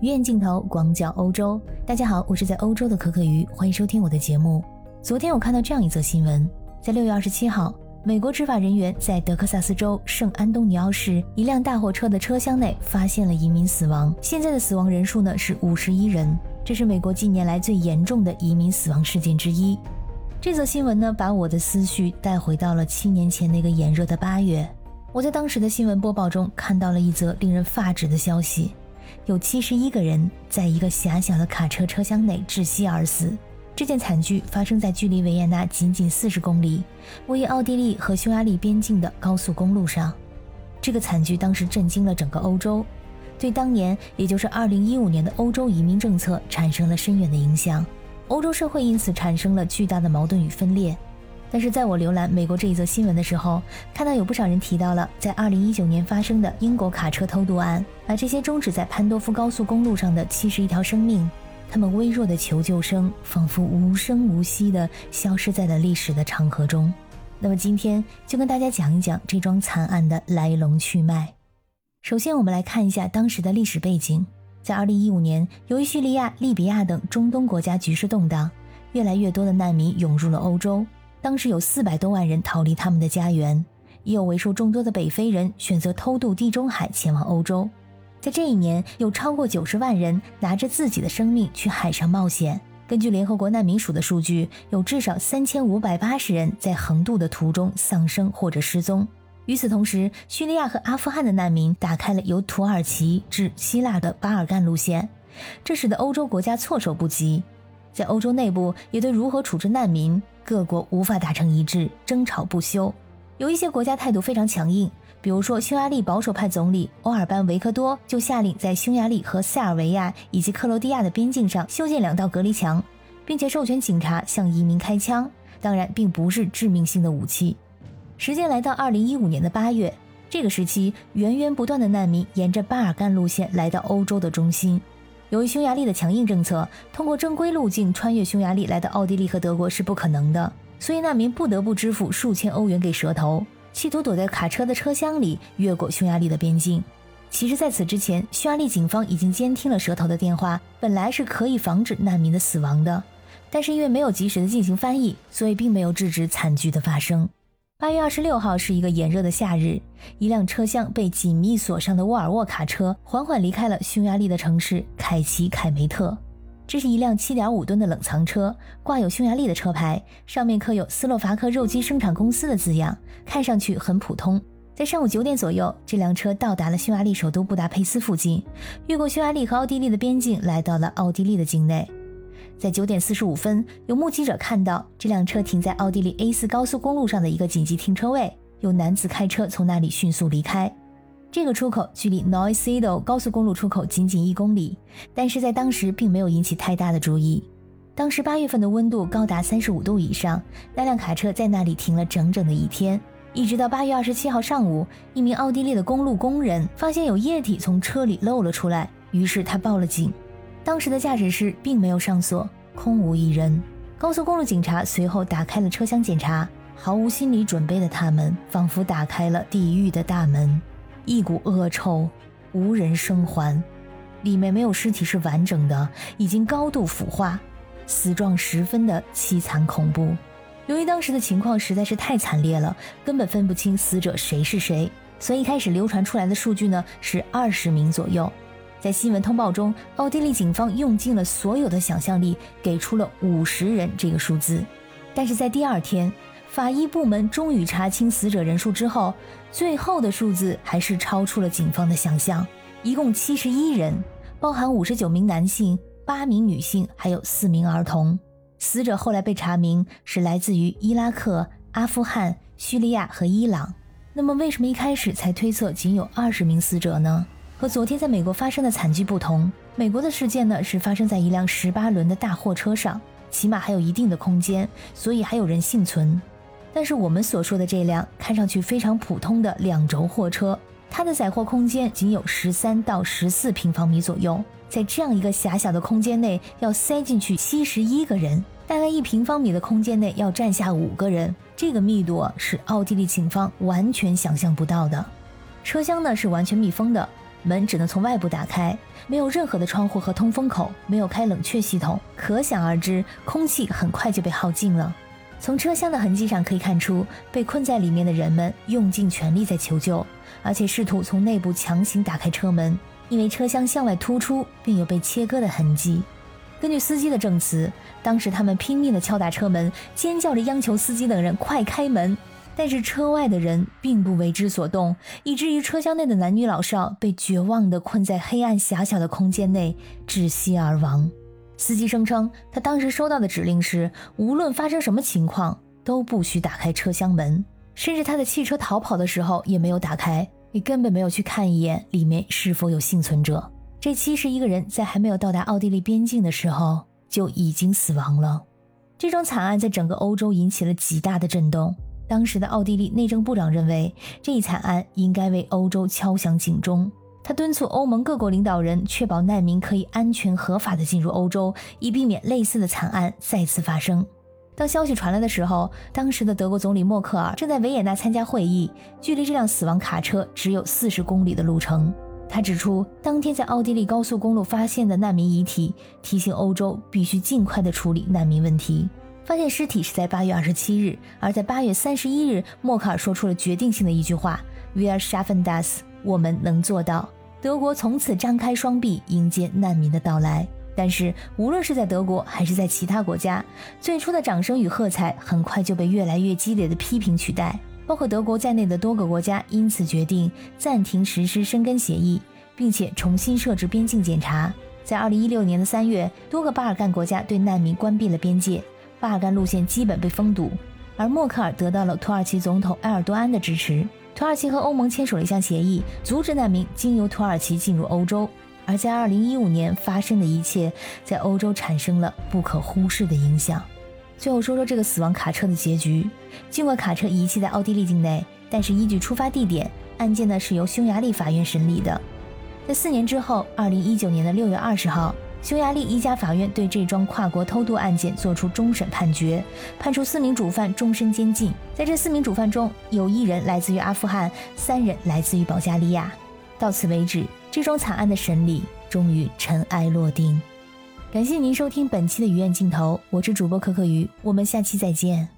鱼眼镜头，广角欧洲。大家好，我是在欧洲的可可鱼，欢迎收听我的节目。昨天我看到这样一则新闻，在六月二十七号，美国执法人员在德克萨斯州圣安东尼奥市一辆大货车的车厢内发现了移民死亡，现在的死亡人数呢是五十一人，这是美国近年来最严重的移民死亡事件之一。这则新闻呢，把我的思绪带回到了七年前那个炎热的八月。我在当时的新闻播报中看到了一则令人发指的消息：有七十一个人在一个狭小的卡车车厢内窒息而死。这件惨剧发生在距离维也纳仅仅四十公里、位于奥地利和匈牙利边境的高速公路上。这个惨剧当时震惊了整个欧洲，对当年也就是二零一五年的欧洲移民政策产生了深远的影响。欧洲社会因此产生了巨大的矛盾与分裂。但是在我浏览美国这一则新闻的时候，看到有不少人提到了在2019年发生的英国卡车偷渡案，把这些终止在潘多夫高速公路上的71条生命，他们微弱的求救声仿佛无声无息地消失在了历史的长河中。那么今天就跟大家讲一讲这桩惨案的来龙去脉。首先，我们来看一下当时的历史背景。在2015年，由于叙利亚、利比亚等中东国家局势动荡，越来越多的难民涌入了欧洲。当时有四百多万人逃离他们的家园，也有为数众多的北非人选择偷渡地中海前往欧洲。在这一年，有超过九十万人拿着自己的生命去海上冒险。根据联合国难民署的数据，有至少三千五百八十人在横渡的途中丧生或者失踪。与此同时，叙利亚和阿富汗的难民打开了由土耳其至希腊的巴尔干路线，这使得欧洲国家措手不及。在欧洲内部，也对如何处置难民。各国无法达成一致，争吵不休。有一些国家态度非常强硬，比如说匈牙利保守派总理欧尔班维克多就下令在匈牙利和塞尔维亚以及克罗地亚的边境上修建两道隔离墙，并且授权警察向移民开枪。当然，并不是致命性的武器。时间来到二零一五年的八月，这个时期源源不断的难民沿着巴尔干路线来到欧洲的中心。由于匈牙利的强硬政策，通过正规路径穿越匈牙利来到奥地利和德国是不可能的，所以难民不得不支付数千欧元给蛇头，企图躲在卡车的车厢里越过匈牙利的边境。其实，在此之前，匈牙利警方已经监听了蛇头的电话，本来是可以防止难民的死亡的，但是因为没有及时的进行翻译，所以并没有制止惨剧的发生。八月二十六号是一个炎热的夏日，一辆车厢被紧密锁上的沃尔沃卡车缓缓离开了匈牙利的城市凯奇凯梅特。这是一辆七点五吨的冷藏车，挂有匈牙利的车牌，上面刻有斯洛伐克肉鸡生产公司的字样，看上去很普通。在上午九点左右，这辆车到达了匈牙利首都布达佩斯附近，越过匈牙利和奥地利的边境，来到了奥地利的境内。在九点四十五分，有目击者看到这辆车停在奥地利 A 四高速公路上的一个紧急停车位，有男子开车从那里迅速离开。这个出口距离 Noisido 高速公路出口仅仅一公里，但是在当时并没有引起太大的注意。当时八月份的温度高达三十五度以上，那辆卡车在那里停了整整的一天，一直到八月二十七号上午，一名奥地利的公路工人发现有液体从车里漏了出来，于是他报了警。当时的驾驶室并没有上锁，空无一人。高速公路警察随后打开了车厢检查，毫无心理准备的他们仿佛打开了地狱的大门，一股恶臭，无人生还。里面没有尸体是完整的，已经高度腐化，死状十分的凄惨恐怖。由于当时的情况实在是太惨烈了，根本分不清死者谁是谁，所以一开始流传出来的数据呢是二十名左右。在新闻通报中，奥地利警方用尽了所有的想象力，给出了五十人这个数字。但是在第二天，法医部门终于查清死者人数之后，最后的数字还是超出了警方的想象，一共七十一人，包含五十九名男性、八名女性，还有四名儿童。死者后来被查明是来自于伊拉克、阿富汗、叙利亚和伊朗。那么，为什么一开始才推测仅有二十名死者呢？和昨天在美国发生的惨剧不同，美国的事件呢是发生在一辆十八轮的大货车上，起码还有一定的空间，所以还有人幸存。但是我们所说的这辆看上去非常普通的两轴货车，它的载货空间仅有十三到十四平方米左右，在这样一个狭小的空间内要塞进去七十一个人，大概一平方米的空间内要站下五个人，这个密度是奥地利警方完全想象不到的。车厢呢是完全密封的。门只能从外部打开，没有任何的窗户和通风口，没有开冷却系统，可想而知，空气很快就被耗尽了。从车厢的痕迹上可以看出，被困在里面的人们用尽全力在求救，而且试图从内部强行打开车门，因为车厢向外突出，并有被切割的痕迹。根据司机的证词，当时他们拼命地敲打车门，尖叫着央求司机等人快开门。但是车外的人并不为之所动，以至于车厢内的男女老少被绝望地困在黑暗狭小的空间内，窒息而亡。司机声称，他当时收到的指令是，无论发生什么情况，都不许打开车厢门，甚至他的汽车逃跑的时候也没有打开，也根本没有去看一眼里面是否有幸存者。这七十一个人在还没有到达奥地利边境的时候就已经死亡了。这种惨案在整个欧洲引起了极大的震动。当时的奥地利内政部长认为，这一惨案应该为欧洲敲响警钟。他敦促欧盟各国领导人确保难民可以安全合法的进入欧洲，以避免类似的惨案再次发生。当消息传来的时候，当时的德国总理默克尔正在维也纳参加会议，距离这辆死亡卡车只有四十公里的路程。他指出，当天在奥地利高速公路发现的难民遗体，提醒欧洲必须尽快的处理难民问题。发现尸体是在八月二十七日，而在八月三十一日，默克尔说出了决定性的一句话：“We are schaffen das，我们能做到。”德国从此张开双臂迎接难民的到来。但是，无论是在德国还是在其他国家，最初的掌声与喝彩很快就被越来越激烈的批评取代。包括德国在内的多个国家因此决定暂停实施申根协议，并且重新设置边境检查。在二零一六年的三月，多个巴尔干国家对难民关闭了边界。巴尔干路线基本被封堵，而默克尔得到了土耳其总统埃尔多安的支持。土耳其和欧盟签署了一项协议，阻止难民经由土耳其进入欧洲。而在2015年发生的一切，在欧洲产生了不可忽视的影响。最后说说这个死亡卡车的结局。尽管卡车遗弃在奥地利境内，但是依据出发地点，案件呢是由匈牙利法院审理的。在四年之后，2019年的6月20号。匈牙利一家法院对这桩跨国偷渡案件作出终审判决，判处四名主犯终身监禁。在这四名主犯中，有一人来自于阿富汗，三人来自于保加利亚。到此为止，这桩惨案的审理终于尘埃落定。感谢您收听本期的鱼眼镜头，我是主播可可鱼，我们下期再见。